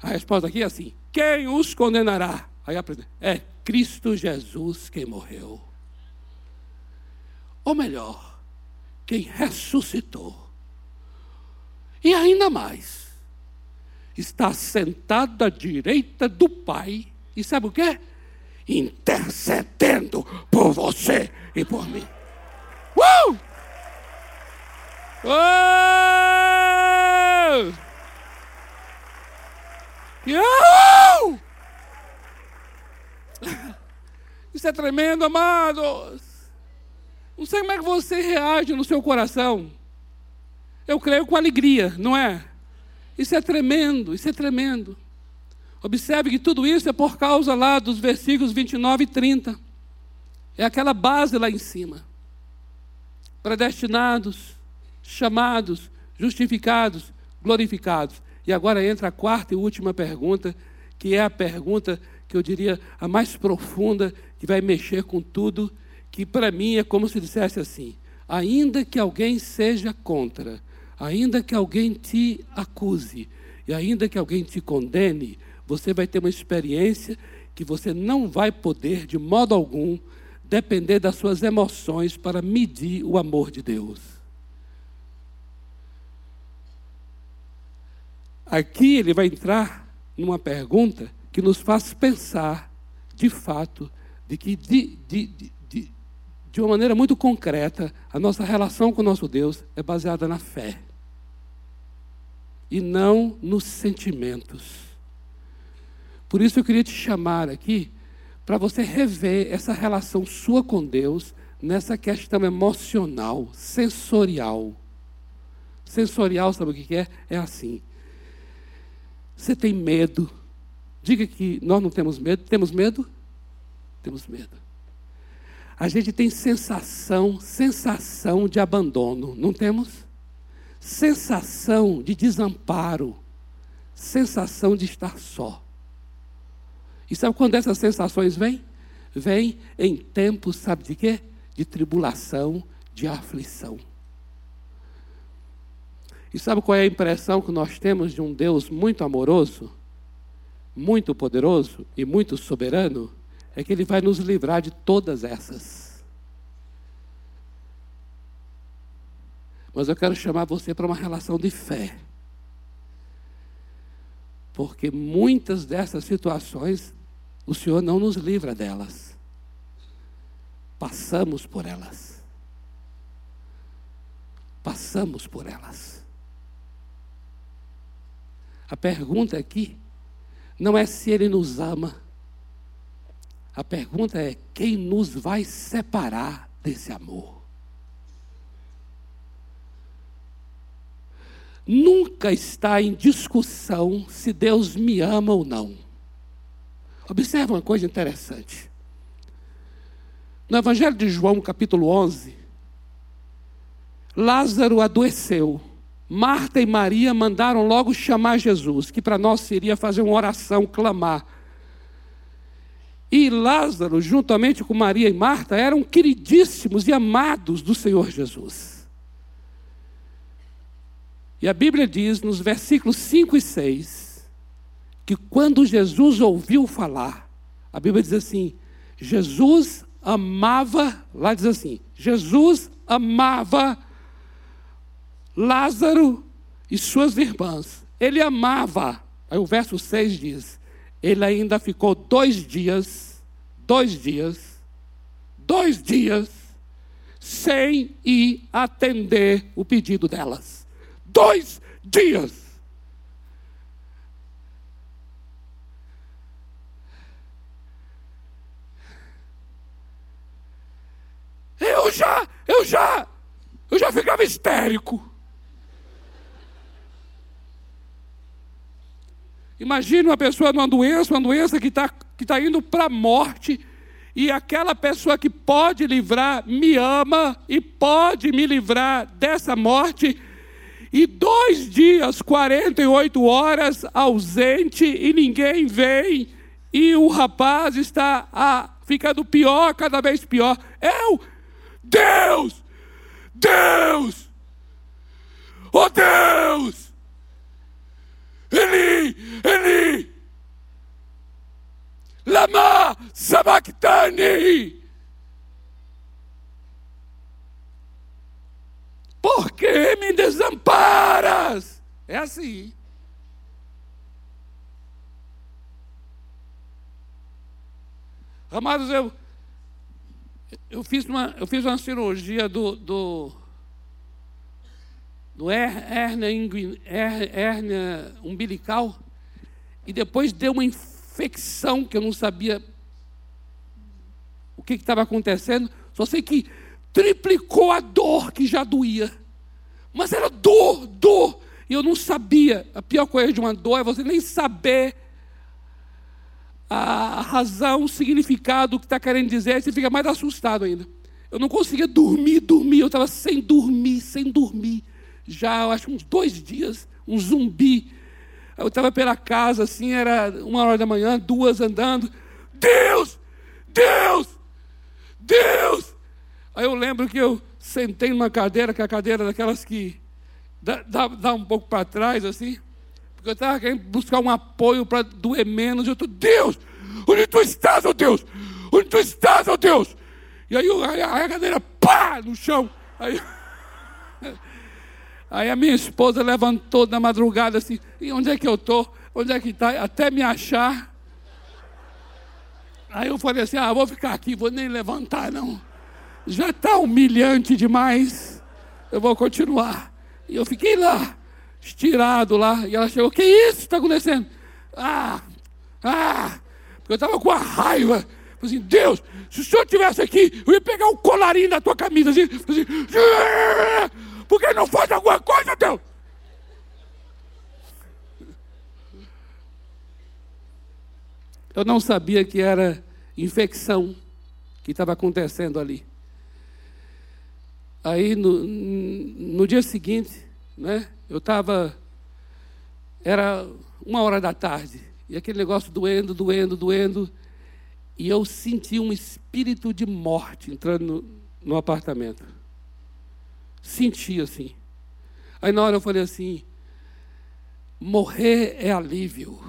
A resposta aqui é assim: quem os condenará? Aí aprende, é Cristo Jesus quem morreu. Ou melhor, quem ressuscitou. E ainda mais, está sentado à direita do Pai, e sabe o que? Intercedendo por você e por mim. Uh! Oh! Uhul! Isso é tremendo, amados. Não sei como é que você reage no seu coração. Eu creio com alegria, não é? Isso é tremendo, isso é tremendo. Observe que tudo isso é por causa lá dos versículos 29 e 30. É aquela base lá em cima. Predestinados, chamados, justificados, glorificados. E agora entra a quarta e última pergunta, que é a pergunta que eu diria a mais profunda, que vai mexer com tudo, que para mim é como se dissesse assim: ainda que alguém seja contra, ainda que alguém te acuse, e ainda que alguém te condene, você vai ter uma experiência que você não vai poder, de modo algum, depender das suas emoções para medir o amor de Deus. Aqui ele vai entrar numa pergunta que nos faz pensar, de fato, de que, de, de, de, uma maneira muito concreta, a nossa relação com o nosso Deus é baseada na fé e não nos sentimentos. Por isso eu queria te chamar aqui para você rever essa relação sua com Deus nessa questão emocional, sensorial. Sensorial, sabe o que é? É assim. Você tem medo Diga que nós não temos medo. Temos medo? Temos medo. A gente tem sensação, sensação de abandono, não temos? Sensação de desamparo, sensação de estar só. E sabe quando essas sensações vêm? Vêm em tempos, sabe de quê? De tribulação, de aflição. E sabe qual é a impressão que nós temos de um Deus muito amoroso? muito poderoso e muito soberano, é que Ele vai nos livrar de todas essas. Mas eu quero chamar você para uma relação de fé. Porque muitas dessas situações, o Senhor não nos livra delas. Passamos por elas. Passamos por elas. A pergunta aqui não é se Ele nos ama. A pergunta é quem nos vai separar desse amor. Nunca está em discussão se Deus me ama ou não. Observe uma coisa interessante. No Evangelho de João, capítulo 11, Lázaro adoeceu. Marta e Maria mandaram logo chamar Jesus, que para nós seria fazer uma oração, clamar. E Lázaro, juntamente com Maria e Marta, eram queridíssimos e amados do Senhor Jesus. E a Bíblia diz nos versículos 5 e 6 que quando Jesus ouviu falar, a Bíblia diz assim: Jesus amava, lá diz assim: Jesus amava Lázaro e suas irmãs. Ele amava. Aí o verso 6 diz: Ele ainda ficou dois dias, dois dias, dois dias, sem ir atender o pedido delas dois dias. Eu já, eu já, eu já ficava histérico. Imagine uma pessoa numa doença, uma doença que está que tá indo para a morte, e aquela pessoa que pode livrar, me ama e pode me livrar dessa morte, e dois dias, 48 horas ausente e ninguém vem, e o rapaz está ah, ficando pior, cada vez pior. Eu, Deus, Deus, oh Deus, Eli, Eli, lama sabachthani. Por que me desamparas? É assim. Amados, eu, eu, fiz, uma, eu fiz uma cirurgia do, do, do hérnia, hérnia umbilical e depois deu uma infecção que eu não sabia o que estava acontecendo. Só sei que triplicou a dor que já doía. Mas era dor, dor. E eu não sabia. A pior coisa de uma dor é você nem saber a razão, o significado que está querendo dizer, você fica mais assustado ainda. Eu não conseguia dormir, dormir, eu estava sem dormir, sem dormir. Já, eu acho, uns dois dias, um zumbi. Eu estava pela casa, assim, era uma hora da manhã, duas andando. Deus! Deus! Deus! Aí eu lembro que eu sentei numa cadeira, que é a cadeira daquelas que dá, dá, dá um pouco para trás, assim, porque eu estava querendo buscar um apoio para doer menos. Eu estou, Deus, onde tu estás, ó oh Deus? Onde tu estás, ó oh Deus? E aí, aí a cadeira, pá, no chão. Aí, aí a minha esposa levantou na madrugada assim, e onde é que eu estou? Onde é que está? Até me achar. Aí eu falei assim, ah, vou ficar aqui, vou nem levantar não já está humilhante demais, eu vou continuar. E eu fiquei lá, estirado lá, e ela chegou, que isso está acontecendo? Ah, ah, porque eu estava com a raiva. Falei assim, Deus, se o senhor estivesse aqui, eu ia pegar o colarinho da tua camisa assim, assim <laughs> por que não faz alguma coisa, Deus? Eu não sabia que era infecção que estava acontecendo ali. Aí no, no dia seguinte, né, eu estava. Era uma hora da tarde, e aquele negócio doendo, doendo, doendo. E eu senti um espírito de morte entrando no, no apartamento. Senti assim. Aí na hora eu falei assim: morrer é alívio.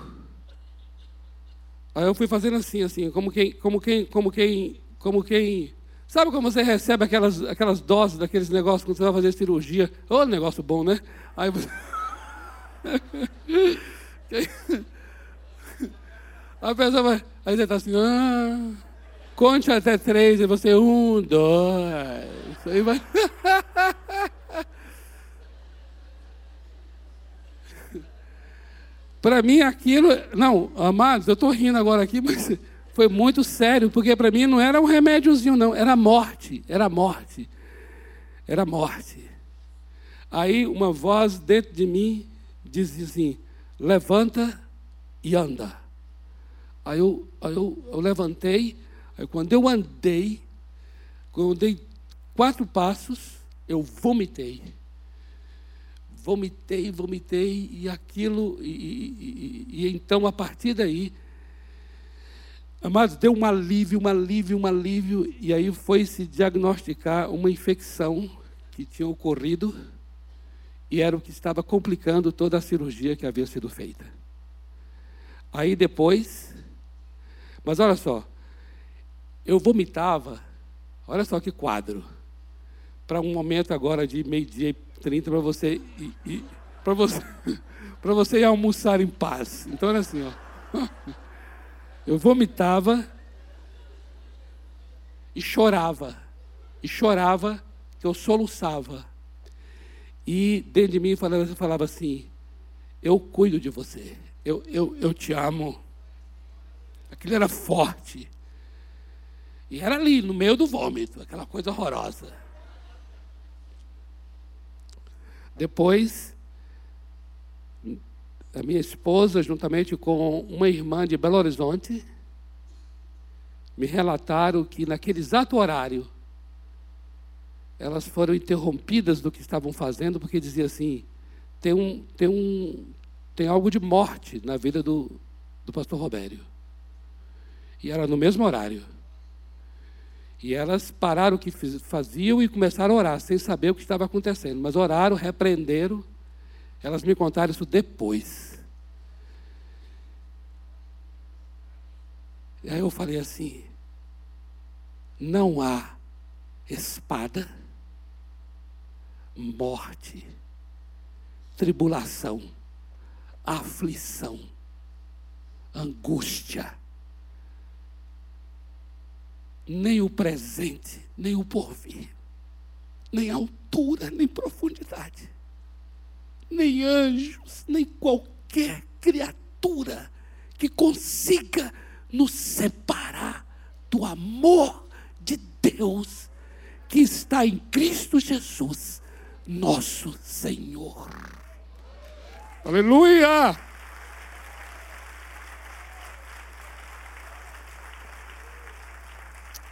Aí eu fui fazendo assim, assim, como quem, como quem, como quem, como quem Sabe como você recebe aquelas, aquelas doses daqueles negócios quando você vai fazer cirurgia? Ô, oh, negócio bom, né? Aí você. <laughs> <laughs> a pessoa vai. Aí você está assim, ah, conte até três, e você, um, dois. Aí vai. <laughs> Para mim aquilo, não, amados, eu estou rindo agora aqui, mas foi muito sério, porque para mim não era um remédiozinho, não, era morte, era morte, era morte. Aí uma voz dentro de mim dizia assim: levanta e anda. Aí eu, aí eu, eu levantei, aí quando eu andei, quando eu dei quatro passos, eu vomitei. Vomitei, vomitei, e aquilo, e, e, e, e então a partir daí, Amados, deu um alívio, um alívio, um alívio, e aí foi se diagnosticar uma infecção que tinha ocorrido e era o que estava complicando toda a cirurgia que havia sido feita. Aí depois, mas olha só, eu vomitava, olha só que quadro, para um momento agora de meio-dia e trinta para você, para você, <laughs> para você ir almoçar em paz. Então era assim, ó. <laughs> Eu vomitava e chorava. E chorava, que eu soluçava. E dentro de mim falava, falava assim: Eu cuido de você. Eu, eu, eu te amo. Aquilo era forte. E era ali, no meio do vômito, aquela coisa horrorosa. Depois, a minha esposa, juntamente com uma irmã de Belo Horizonte, me relataram que naquele exato horário, elas foram interrompidas do que estavam fazendo, porque dizia assim: tem, um, tem, um, tem algo de morte na vida do, do pastor Robério. E era no mesmo horário. E elas pararam o que faziam e começaram a orar, sem saber o que estava acontecendo. Mas oraram, repreenderam elas me contaram isso depois. E aí eu falei assim: não há espada, morte, tribulação, aflição, angústia, nem o presente, nem o porvir, nem altura, nem profundidade nem anjos, nem qualquer criatura que consiga nos separar do amor de Deus que está em Cristo Jesus, nosso Senhor. Aleluia!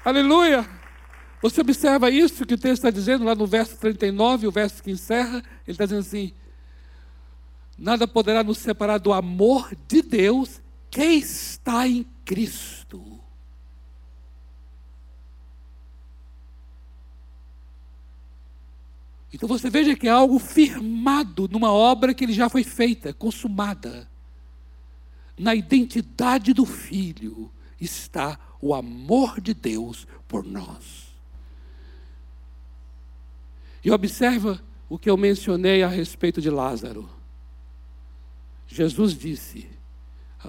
Aleluia! Você observa isso que o texto está dizendo lá no verso 39, o verso que encerra, ele está dizendo assim: nada poderá nos separar do amor de Deus que está em Cristo. Então você veja que é algo firmado numa obra que ele já foi feita, consumada. Na identidade do Filho está o amor de Deus por nós. E observa o que eu mencionei a respeito de Lázaro. Jesus disse,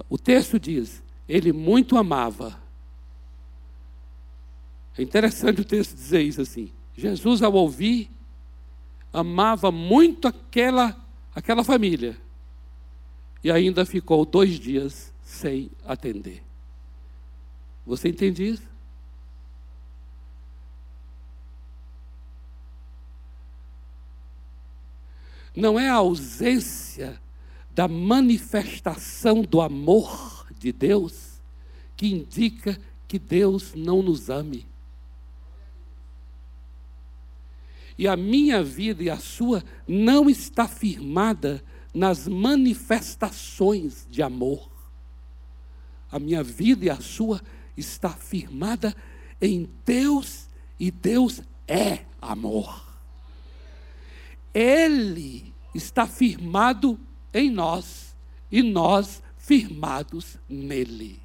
o texto diz, ele muito amava. É interessante o texto dizer isso assim. Jesus, ao ouvir, amava muito aquela, aquela família. E ainda ficou dois dias sem atender. Você entende isso? Não é a ausência da manifestação do amor de Deus que indica que Deus não nos ame. E a minha vida e a sua não está firmada nas manifestações de amor. A minha vida e a sua está firmada em Deus e Deus é amor. Ele está firmado em nós e nós firmados nele.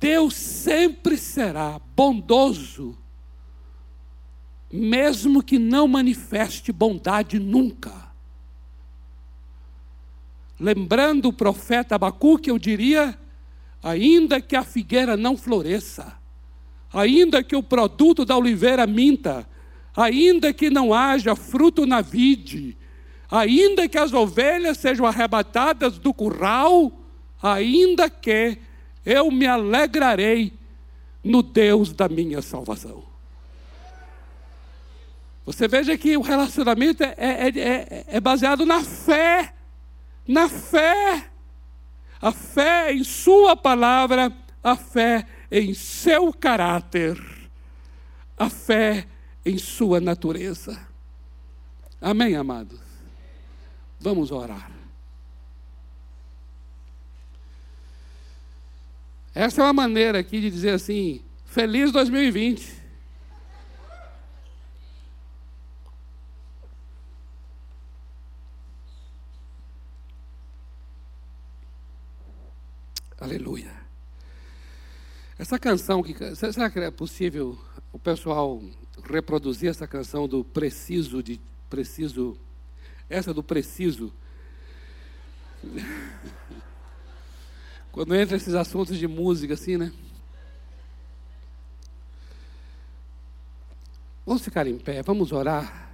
Deus sempre será bondoso, mesmo que não manifeste bondade nunca. Lembrando o profeta Abacuque, eu diria: ainda que a figueira não floresça, ainda que o produto da oliveira minta, ainda que não haja fruto na vide, ainda que as ovelhas sejam arrebatadas do curral, ainda que eu me alegrarei no Deus da minha salvação. Você veja que o relacionamento é, é, é, é baseado na fé, na fé. A fé em Sua palavra, a fé em seu caráter, a fé em Sua natureza. Amém, amados? Vamos orar. Essa é uma maneira aqui de dizer assim: Feliz 2020. Aleluia. Essa canção, que, será que é possível o pessoal reproduzir essa canção do preciso de preciso, essa do preciso? <laughs> Quando entra esses assuntos de música assim, né? Vamos ficar em pé, vamos orar.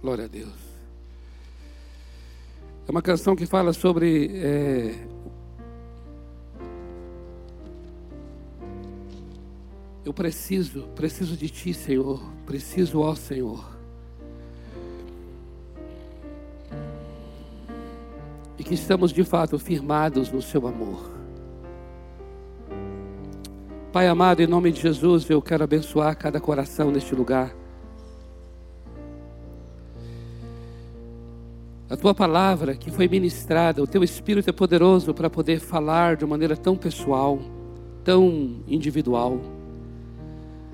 Glória a Deus. É uma canção que fala sobre é, eu preciso, preciso de Ti, Senhor, preciso, ó Senhor. E que estamos de fato firmados no Seu amor. Pai amado, em nome de Jesus, eu quero abençoar cada coração neste lugar. A tua palavra que foi ministrada, o teu Espírito é poderoso para poder falar de maneira tão pessoal, tão individual,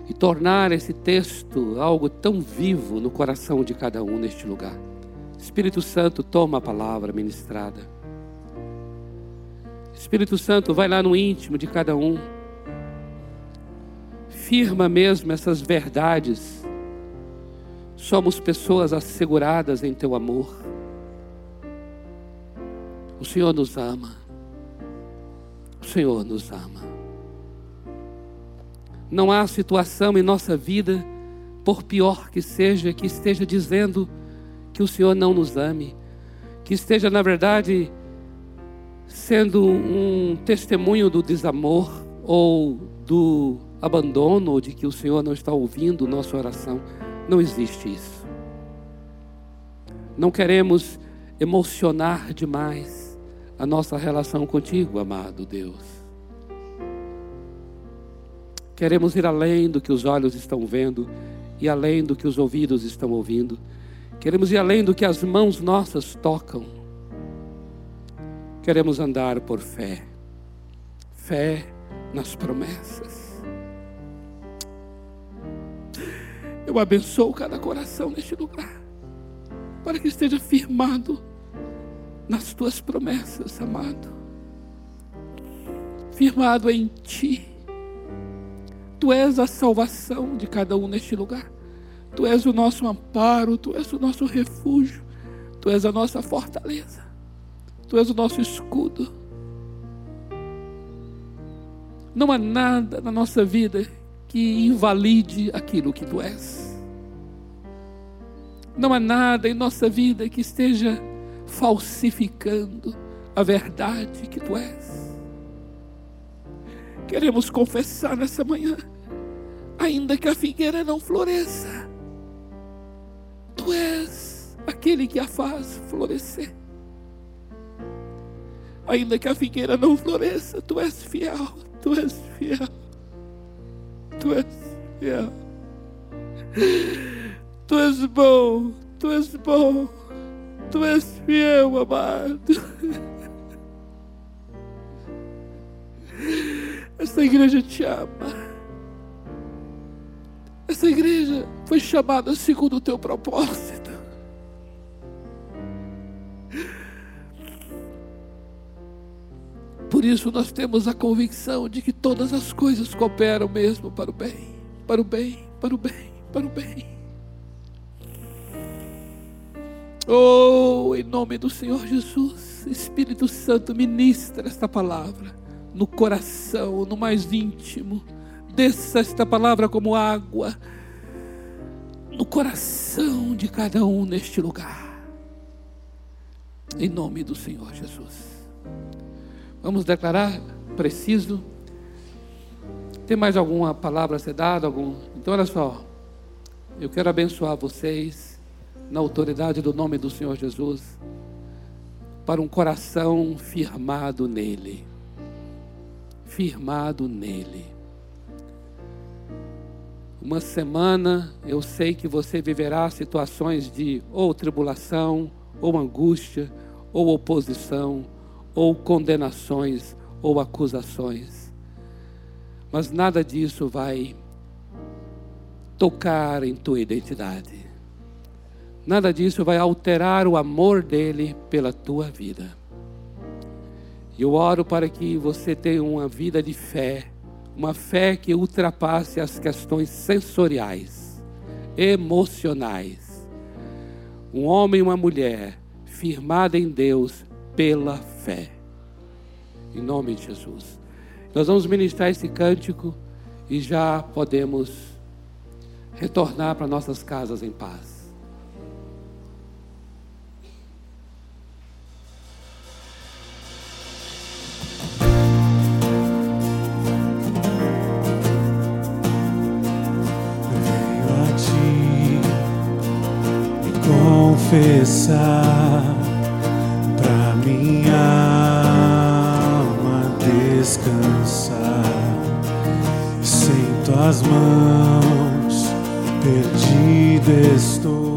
e tornar esse texto algo tão vivo no coração de cada um neste lugar. Espírito Santo, toma a palavra ministrada. Espírito Santo, vai lá no íntimo de cada um. Firma mesmo essas verdades. Somos pessoas asseguradas em teu amor. O Senhor nos ama. O Senhor nos ama. Não há situação em nossa vida, por pior que seja, que esteja dizendo que o Senhor não nos ame, que esteja, na verdade, sendo um testemunho do desamor ou do abandono, ou de que o Senhor não está ouvindo nossa oração. Não existe isso. Não queremos emocionar demais a nossa relação contigo, amado Deus. Queremos ir além do que os olhos estão vendo e além do que os ouvidos estão ouvindo. Queremos ir além do que as mãos nossas tocam. Queremos andar por fé. Fé nas promessas. Eu abençoo cada coração neste lugar, para que esteja firmado nas tuas promessas, amado. Firmado em ti. Tu és a salvação de cada um neste lugar. Tu és o nosso amparo, tu és o nosso refúgio, tu és a nossa fortaleza, tu és o nosso escudo. Não há nada na nossa vida que invalide aquilo que tu és. Não há nada em nossa vida que esteja falsificando a verdade que tu és. Queremos confessar nessa manhã, ainda que a figueira não floresça, tu és aquele que a faz florescer. Ainda que a figueira não floresça, tu és fiel, tu és fiel, tu és fiel. Tu és bom, tu és bom. Tu és fiel, amado. Essa igreja te ama. Essa igreja foi chamada segundo o teu propósito. Por isso nós temos a convicção de que todas as coisas cooperam mesmo para o bem, para o bem, para o bem, para o bem. Oh, em nome do Senhor Jesus, Espírito Santo, ministra esta palavra no coração, no mais íntimo. Desça esta palavra como água no coração de cada um neste lugar. Em nome do Senhor Jesus. Vamos declarar? Preciso. Tem mais alguma palavra a ser dada? Algum? Então, olha só. Eu quero abençoar vocês na autoridade do nome do Senhor Jesus para um coração firmado nele. Firmado nele. Uma semana eu sei que você viverá situações de ou tribulação, ou angústia, ou oposição ou condenações ou acusações. Mas nada disso vai tocar em tua identidade. Nada disso vai alterar o amor dele pela tua vida. Eu oro para que você tenha uma vida de fé, uma fé que ultrapasse as questões sensoriais, emocionais. Um homem e uma mulher firmada em Deus pela fé. Em nome de Jesus. Nós vamos ministrar esse cântico e já podemos retornar para nossas casas em paz. Confessar minha alma descansar. Sem tuas mãos, perdida estou.